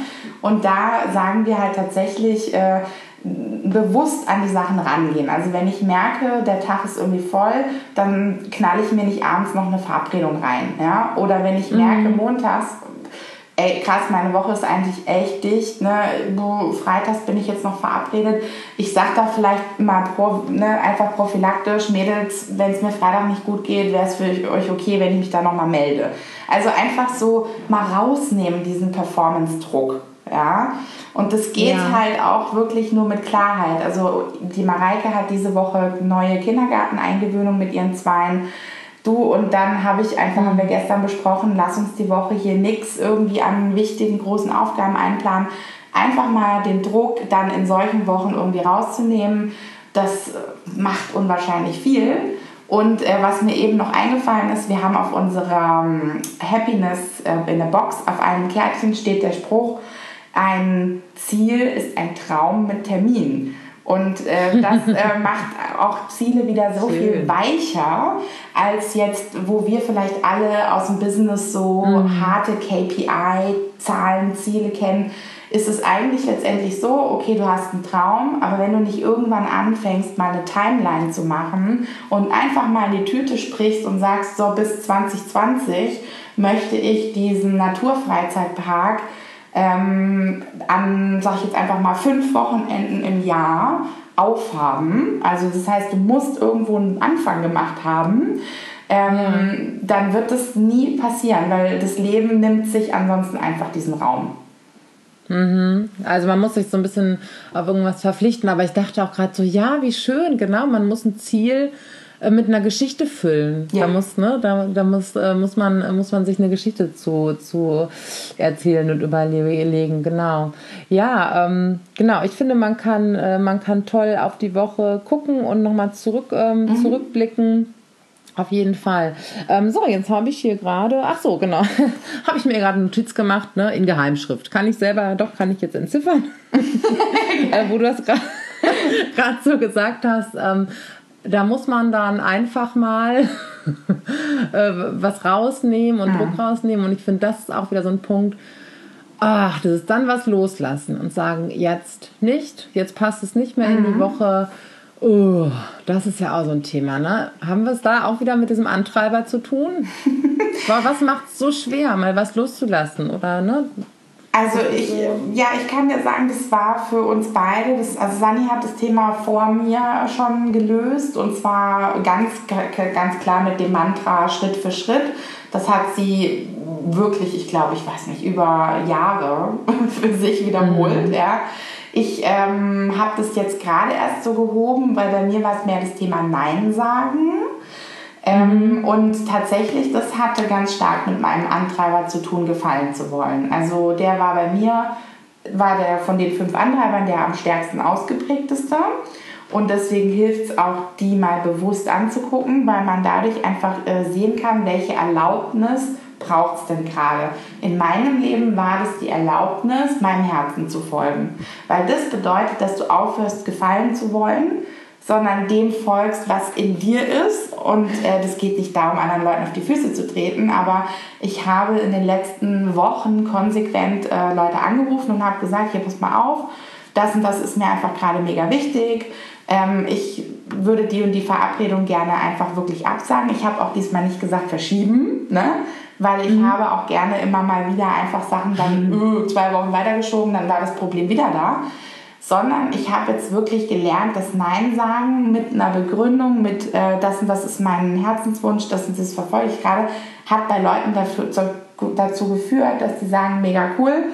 Und da sagen wir halt tatsächlich, äh, bewusst an die Sachen rangehen. Also wenn ich merke, der Tag ist irgendwie voll, dann knalle ich mir nicht abends noch eine Verabredung rein. Ja? Oder wenn ich merke, mhm. montags, ey, krass, meine Woche ist eigentlich echt dicht, ne? Du, freitags bin ich jetzt noch verabredet. Ich sag da vielleicht mal pro, ne, einfach prophylaktisch, Mädels, wenn es mir Freitag nicht gut geht, wäre es für euch okay, wenn ich mich da nochmal melde. Also einfach so mal rausnehmen, diesen Performance-Druck. Ja, und das geht ja. halt auch wirklich nur mit Klarheit. Also die Mareike hat diese Woche neue Kindergarteneingewöhnung mit ihren Zweien Du, und dann habe ich einfach, haben wir gestern besprochen, lass uns die Woche hier nichts irgendwie an wichtigen, großen Aufgaben einplanen. Einfach mal den Druck dann in solchen Wochen irgendwie rauszunehmen, das macht unwahrscheinlich viel. Und äh, was mir eben noch eingefallen ist, wir haben auf unserer ähm, Happiness äh, in der Box, auf einem Kärtchen steht der Spruch, ein Ziel ist ein Traum mit Termin. Und äh, das äh, macht auch Ziele wieder so Schön. viel weicher, als jetzt, wo wir vielleicht alle aus dem Business so mhm. harte KPI-Zahlen, Ziele kennen, ist es eigentlich letztendlich so, okay, du hast einen Traum, aber wenn du nicht irgendwann anfängst, mal eine Timeline zu machen und einfach mal in die Tüte sprichst und sagst, so bis 2020 möchte ich diesen Naturfreizeitpark ähm, an, sag ich jetzt einfach mal, fünf Wochenenden im Jahr aufhaben. Also das heißt, du musst irgendwo einen Anfang gemacht haben. Ähm. Dann wird das nie passieren, weil das Leben nimmt sich ansonsten einfach diesen Raum. Mhm. Also man muss sich so ein bisschen auf irgendwas verpflichten, aber ich dachte auch gerade so, ja, wie schön, genau, man muss ein Ziel äh, mit einer Geschichte füllen. Ja. Da muss, ne, da, da muss, äh, muss, man, muss man sich eine Geschichte zu, zu erzählen und überlegen, genau. Ja, ähm, genau, ich finde, man kann, äh, man kann toll auf die Woche gucken und nochmal zurück, ähm, mhm. zurückblicken. Auf jeden Fall. Ähm, so, jetzt habe ich hier gerade, ach so, genau, habe ich mir gerade eine Notiz gemacht, ne, in Geheimschrift. Kann ich selber, doch, kann ich jetzt entziffern, äh, wo du das gerade so gesagt hast. Ähm, da muss man dann einfach mal äh, was rausnehmen und ja. Druck rausnehmen. Und ich finde, das ist auch wieder so ein Punkt. Ach, das ist dann was loslassen und sagen, jetzt nicht, jetzt passt es nicht mehr mhm. in die mhm. Woche. Oh, das ist ja auch so ein Thema, ne? Haben wir es da auch wieder mit diesem Antreiber zu tun? was macht es so schwer, mal was loszulassen? Oder, ne? Also ich, ja, ich kann dir sagen, das war für uns beide, das, also Sani hat das Thema vor mir schon gelöst und zwar ganz, ganz klar mit dem Mantra Schritt für Schritt. Das hat sie wirklich, ich glaube, ich weiß nicht, über Jahre für sich wiederholt. Mhm. Ja. Ich ähm, habe das jetzt gerade erst so gehoben, weil bei mir war es mehr das Thema Nein sagen. Ähm, und tatsächlich, das hatte ganz stark mit meinem Antreiber zu tun, gefallen zu wollen. Also der war bei mir, war der von den fünf Antreibern der am stärksten ausgeprägteste. Und deswegen hilft es auch, die mal bewusst anzugucken, weil man dadurch einfach äh, sehen kann, welche Erlaubnis braucht es denn gerade. In meinem Leben war das die Erlaubnis, meinem Herzen zu folgen. Weil das bedeutet, dass du aufhörst, gefallen zu wollen sondern dem folgst, was in dir ist. Und äh, das geht nicht darum, anderen Leuten auf die Füße zu treten, aber ich habe in den letzten Wochen konsequent äh, Leute angerufen und habe gesagt, hier pass mal auf, das und das ist mir einfach gerade mega wichtig. ähm, ich würde die und die Verabredung gerne einfach wirklich absagen. Ich habe auch diesmal nicht gesagt verschieben, ne? weil ich mhm. habe auch gerne immer mal wieder einfach Sachen dann mhm. zwei Wochen weitergeschoben, dann war das Problem wieder da. Sondern ich habe jetzt wirklich gelernt, dass Nein sagen mit einer Begründung, mit äh, das und das ist mein Herzenswunsch, das und das verfolge ich gerade, hat bei Leuten dafür, dazu geführt, dass die sagen, mega cool,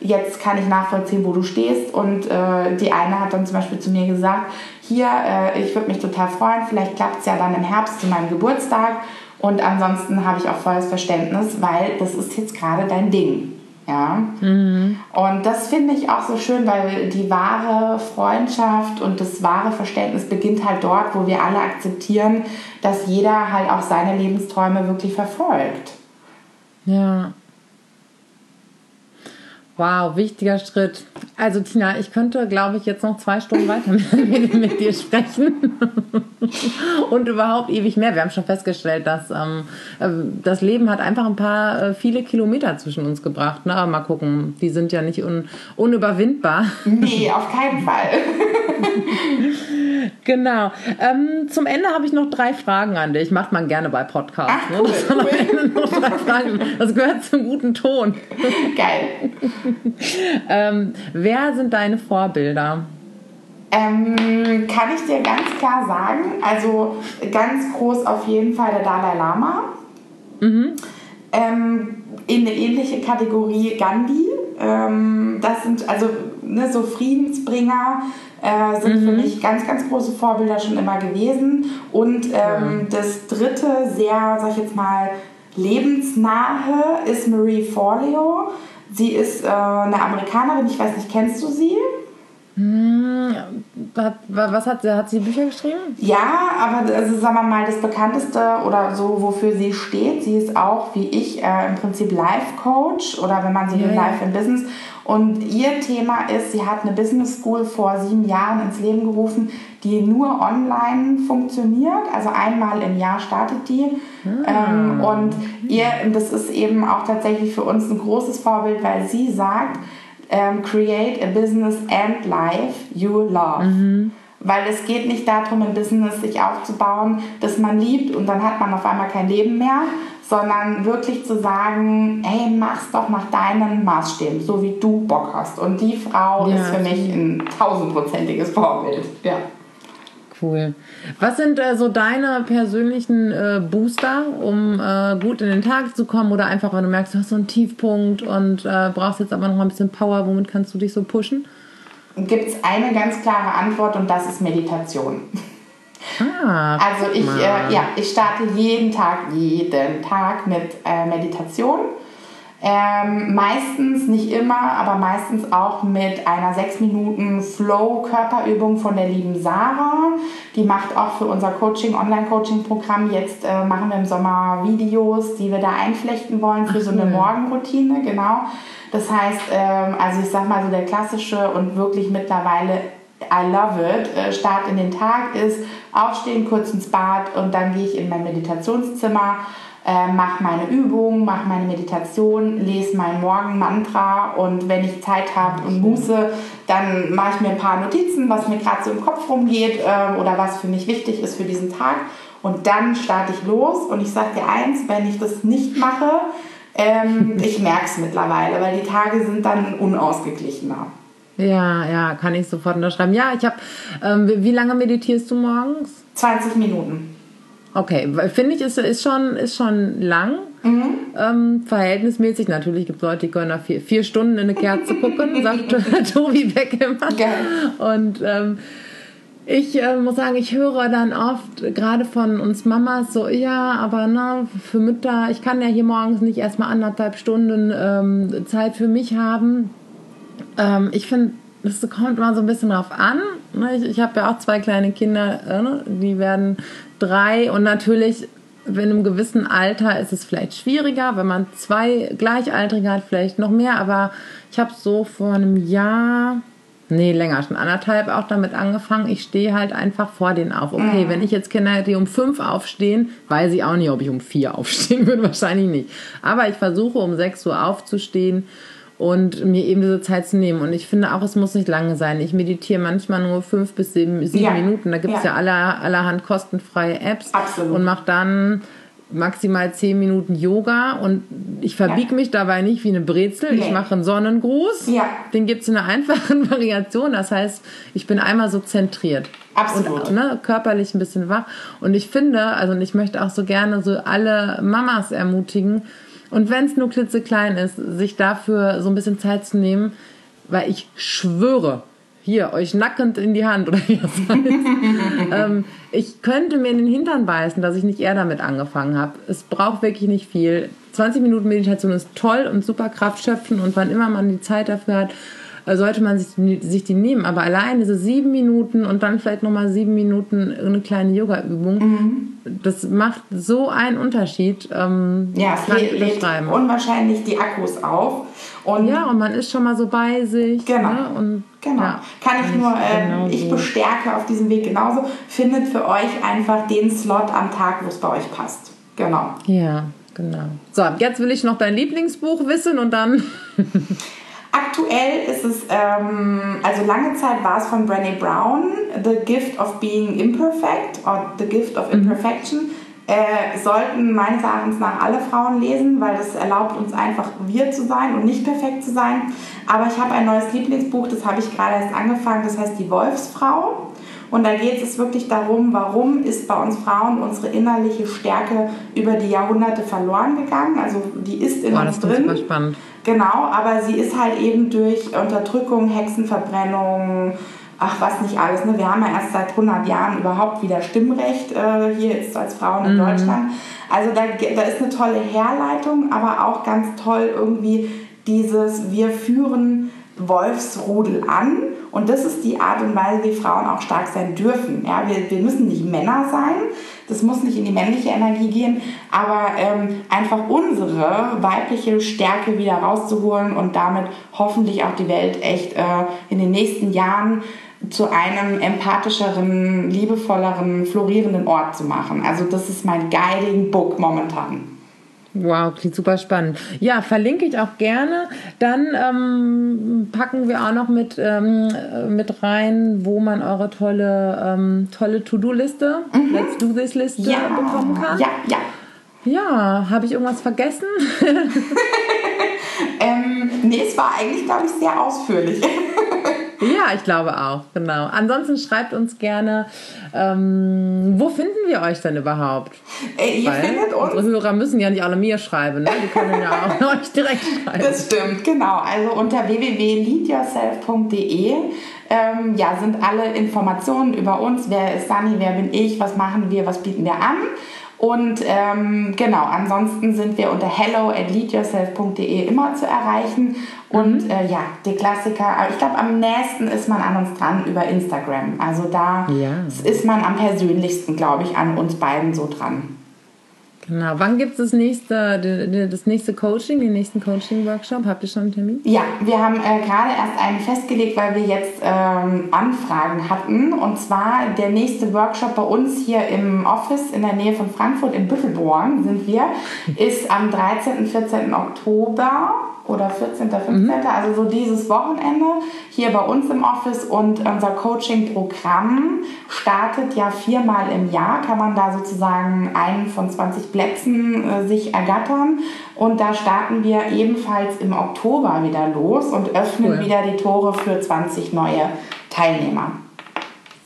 jetzt kann ich nachvollziehen, wo du stehst. Und äh, die eine hat dann zum Beispiel zu mir gesagt, hier, äh, ich würde mich total freuen, vielleicht klappt es ja dann im Herbst zu meinem Geburtstag. Und ansonsten habe ich auch volles Verständnis, weil das ist jetzt gerade dein Ding. Ja. Mhm. Und das finde ich auch so schön, weil die wahre Freundschaft und das wahre Verständnis beginnt halt dort, wo wir alle akzeptieren, dass jeder halt auch seine Lebensträume wirklich verfolgt. Ja. Wow, wichtiger Schritt. Also Tina, ich könnte, glaube ich, jetzt noch zwei Stunden weiter mit, mit dir sprechen und überhaupt ewig mehr. Wir haben schon festgestellt, dass ähm, äh, das Leben hat einfach ein paar äh, viele Kilometer zwischen uns gebracht. Ne? Aber mal gucken, die sind ja nicht un unüberwindbar. Nee, auf keinen Fall. Genau. Ähm, zum Ende habe ich noch drei Fragen an dich. Macht man gerne bei Podcasts. Ach, cool, ne? das, cool. Fragen. das gehört zum guten Ton. Geil. ähm, wer sind deine Vorbilder? Ähm, kann ich dir ganz klar sagen, also ganz groß auf jeden Fall der Dalai Lama. Mhm. Ähm, in eine ähnliche Kategorie Gandhi. Ähm, das sind also ne, so Friedensbringer, äh, sind mhm. für mich ganz, ganz große Vorbilder schon immer gewesen. Und ja. das dritte, sehr, sag ich jetzt mal, lebensnahe ist Marie Forleo. Sie ist äh, eine Amerikanerin, ich weiß nicht, kennst du sie? Hm, was hat sie? Hat sie Bücher geschrieben? Ja, aber also, sagen wir mal, das bekannteste oder so, wofür sie steht, sie ist auch, wie ich, äh, im Prinzip Life Coach oder wenn man sie ja, Life in Business und ihr Thema ist, sie hat eine Business School vor sieben Jahren ins Leben gerufen, die nur online funktioniert. Also einmal im Jahr startet die. Ah. Ähm, und ihr, das ist eben auch tatsächlich für uns ein großes Vorbild, weil sie sagt, ähm, create a business and life you love. Mhm. Weil es geht nicht darum, ein Business sich aufzubauen, das man liebt und dann hat man auf einmal kein Leben mehr, sondern wirklich zu sagen, hey, mach's doch nach deinen Maßstäben, so wie du Bock hast. Und die Frau ja, ist für mich ein tausendprozentiges Vorbild. Ja. Cool. Was sind äh, so deine persönlichen äh, Booster, um äh, gut in den Tag zu kommen oder einfach, wenn du merkst, du hast so einen Tiefpunkt und äh, brauchst jetzt aber noch mal ein bisschen Power, womit kannst du dich so pushen? Gibt es eine ganz klare Antwort und das ist Meditation. Ah, also ich, äh, ja, ich starte jeden Tag, jeden Tag mit äh, Meditation. Ähm, meistens, nicht immer, aber meistens auch mit einer 6 Minuten Flow-Körperübung von der lieben Sarah. Die macht auch für unser Coaching, Online-Coaching-Programm. Jetzt äh, machen wir im Sommer Videos, die wir da einflechten wollen für so eine. Morgenroutine, genau. Das heißt, ähm, also ich sag mal so der klassische und wirklich mittlerweile I love it, äh, Start in den Tag ist aufstehen, kurz ins Bad und dann gehe ich in mein Meditationszimmer, äh, mache meine Übung, mache meine Meditation, lese mein Morgenmantra und wenn ich Zeit habe und Muße, dann mache ich mir ein paar Notizen, was mir gerade so im Kopf rumgeht äh, oder was für mich wichtig ist für diesen Tag und dann starte ich los und ich sage dir eins, wenn ich das nicht mache, ähm, ich merke es mittlerweile, weil die Tage sind dann unausgeglichener. Ja, ja, kann ich sofort unterschreiben. Ja, ich habe. Ähm, wie lange meditierst du morgens? 20 Minuten. Okay, finde ich, ist, ist, schon, ist schon lang. Mhm. Ähm, verhältnismäßig. Natürlich gibt es Leute, die können nach vier, vier Stunden in eine Kerze gucken, sagt Tobi Beck immer. Geil. Und ähm, ich äh, muss sagen, ich höre dann oft, gerade von uns Mamas, so, ja, aber ne, für Mütter, ich kann ja hier morgens nicht erstmal anderthalb Stunden ähm, Zeit für mich haben. Ähm, ich finde, das kommt mal so ein bisschen drauf an. Ne? Ich, ich habe ja auch zwei kleine Kinder, äh, die werden drei und natürlich in einem gewissen Alter ist es vielleicht schwieriger, wenn man zwei Gleichaltrige hat, vielleicht noch mehr, aber ich habe so vor einem Jahr, nee, länger, schon anderthalb auch damit angefangen. Ich stehe halt einfach vor denen auf. Okay, mhm. wenn ich jetzt Kinder hätte, die um fünf aufstehen, weiß ich auch nicht, ob ich um vier aufstehen würde, wahrscheinlich nicht. Aber ich versuche um sechs Uhr aufzustehen und mir eben diese Zeit zu nehmen. Und ich finde auch, es muss nicht lange sein. Ich meditiere manchmal nur fünf bis sieben, sieben Ja. Minuten. Da gibt es ja, Ja. aller, allerhand kostenfreie Apps Absolut. und mache dann maximal zehn Minuten Yoga und ich verbiege Ja. mich dabei nicht wie eine Brezel. Ich Nee. mache einen Sonnengruß. Ja. Den gibt es in einer einfachen Variation. Das heißt, ich bin einmal so zentriert. Absolut. Und ne, körperlich ein bisschen wach. Und ich finde, also und ich möchte auch so gerne so alle Mamas ermutigen. Und wenn es nur klitzeklein ist, sich dafür so ein bisschen Zeit zu nehmen, weil ich schwöre, hier, euch nackend in die Hand oder wie das heißt. ähm, ich könnte mir in den Hintern beißen, dass ich nicht eher damit angefangen habe. Es braucht wirklich nicht viel. 20 Minuten Meditation ist toll und super Kraft schöpfen und wann immer man die Zeit dafür hat, sollte man sich, sich die nehmen. Aber allein diese sieben Minuten und dann vielleicht nochmal sieben Minuten eine kleine Yoga-Übung, das macht so einen Unterschied. Ähm, Ja, es lädt, lädt unwahrscheinlich die Akkus auf. Und Ja, und man ist schon mal so bei sich. Genau. Ne? Und, Genau. Ja, Kann ich nur, äh, genauso. ich bestärke auf diesem Weg genauso. Findet für euch einfach den Slot am Tag, wo es bei euch passt. Genau. Ja, genau. So, jetzt will ich noch dein Lieblingsbuch wissen und dann. Aktuell ist es, ähm, also lange Zeit war es von Brené Brown, The Gift of Being Imperfect or The Gift of Imperfection. Äh, sollten meines Erachtens nach alle Frauen lesen, weil das erlaubt uns einfach wir zu sein und nicht perfekt zu sein. Aber ich habe ein neues Lieblingsbuch, das habe ich gerade erst angefangen, das heißt Die Wolfsfrau. Und da geht es wirklich darum, warum ist bei uns Frauen unsere innerliche Stärke über die Jahrhunderte verloren gegangen. Also die ist in Boah, uns das drin. super spannend. Genau, aber sie ist halt eben durch Unterdrückung, Hexenverbrennung, ach was nicht alles. Ne? Wir haben ja erst seit 100 Jahren überhaupt wieder Stimmrecht äh, hier jetzt als Frauen in Deutschland. Also da, da ist eine tolle Herleitung, aber auch ganz toll irgendwie dieses, wir führen Wolfsrudel an. Und das ist die Art und Weise, wie Frauen auch stark sein dürfen. Ja, wir, wir müssen nicht Männer sein, das muss nicht in die männliche Energie gehen, aber ähm, einfach unsere weibliche Stärke wieder rauszuholen und damit hoffentlich auch die Welt echt äh, in den nächsten Jahren zu einem empathischeren, liebevolleren, florierenden Ort zu machen. Also das ist mein Guiding Book momentan. Wow, klingt super spannend. Ja, verlinke ich auch gerne. Dann ähm, packen wir auch noch mit, ähm, äh, mit rein, wo man eure tolle, ähm, tolle To-Do-Liste, Let's Do This-Liste bekommen kann. ja, ja. Ja, habe ich irgendwas vergessen? Ähm, nee, es war eigentlich, glaube ich, sehr ausführlich. ja, ich glaube auch, genau. Ansonsten schreibt uns gerne, ähm, wo finden wir euch denn überhaupt? Äh, ihr Weil findet uns unsere Hörer müssen ja nicht alle mir schreiben, ne? die können ja auch euch direkt schreiben. Das stimmt, genau. Also unter www.leadyourself.de ähm, ja, sind alle Informationen über uns. Wer ist Sunny, wer bin ich, was machen wir, was bieten wir an. Und ähm, genau, ansonsten sind wir unter hello at leadyourself.de immer zu erreichen. Und äh, ja, die Klassiker, aber ich glaube, am nächsten ist man an uns dran über Instagram. Also da Ja. ist man am persönlichsten, glaube ich, an uns beiden so dran. Genau. Wann gibt es das nächste, das nächste Coaching, den nächsten Coaching-Workshop? Habt ihr schon einen Termin? Ja, wir haben äh, gerade erst einen festgelegt, weil wir jetzt ähm, Anfragen hatten. Und zwar der nächste Workshop bei uns hier im Office in der Nähe von Frankfurt in Büttelborn sind wir, ist am 13. 14. Oktober oder 14. 15. Also so dieses Wochenende hier bei uns im Office und unser Coaching-Programm startet ja viermal im Jahr, kann man da sozusagen einen von 20 Plätzen äh, sich ergattern und da starten wir ebenfalls im Oktober wieder los und öffnen Cool. wieder die Tore für 20 neue Teilnehmer.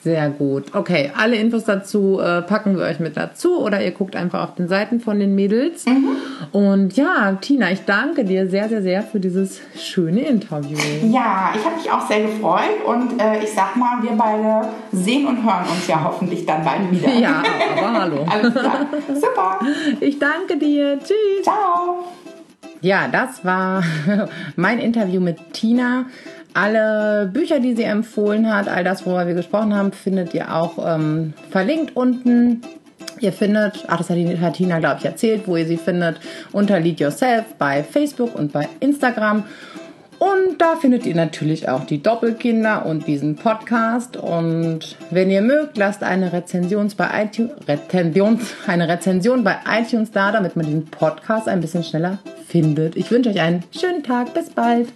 Sehr gut. Okay, alle Infos dazu äh, packen wir euch mit dazu oder ihr guckt einfach auf den Seiten von den Mädels. Und ja, Tina, ich danke dir sehr, sehr, sehr für dieses schöne Interview. Ja, ich habe mich auch sehr gefreut und äh, ich sag mal, wir beide sehen und hören uns ja hoffentlich dann bald wieder. Ja, aber hallo. Alles klar. Super. Ich danke dir. Tschüss. Ciao. Ja, das war mein Interview mit Tina. Alle Bücher, die sie empfohlen hat, all das, worüber wir gesprochen haben, findet ihr auch ähm, verlinkt unten. Ihr findet, ach, das hat Tina, glaube ich, erzählt, wo ihr sie findet, unter Lead Yourself bei Facebook und bei Instagram. Und da findet ihr natürlich auch die Doppelkinder und diesen Podcast. Und wenn ihr mögt, lasst eine Rezension bei iTunes, Rezension, eine Rezension bei iTunes da, damit man diesen Podcast ein bisschen schneller findet. Ich wünsche euch einen schönen Tag. Bis bald.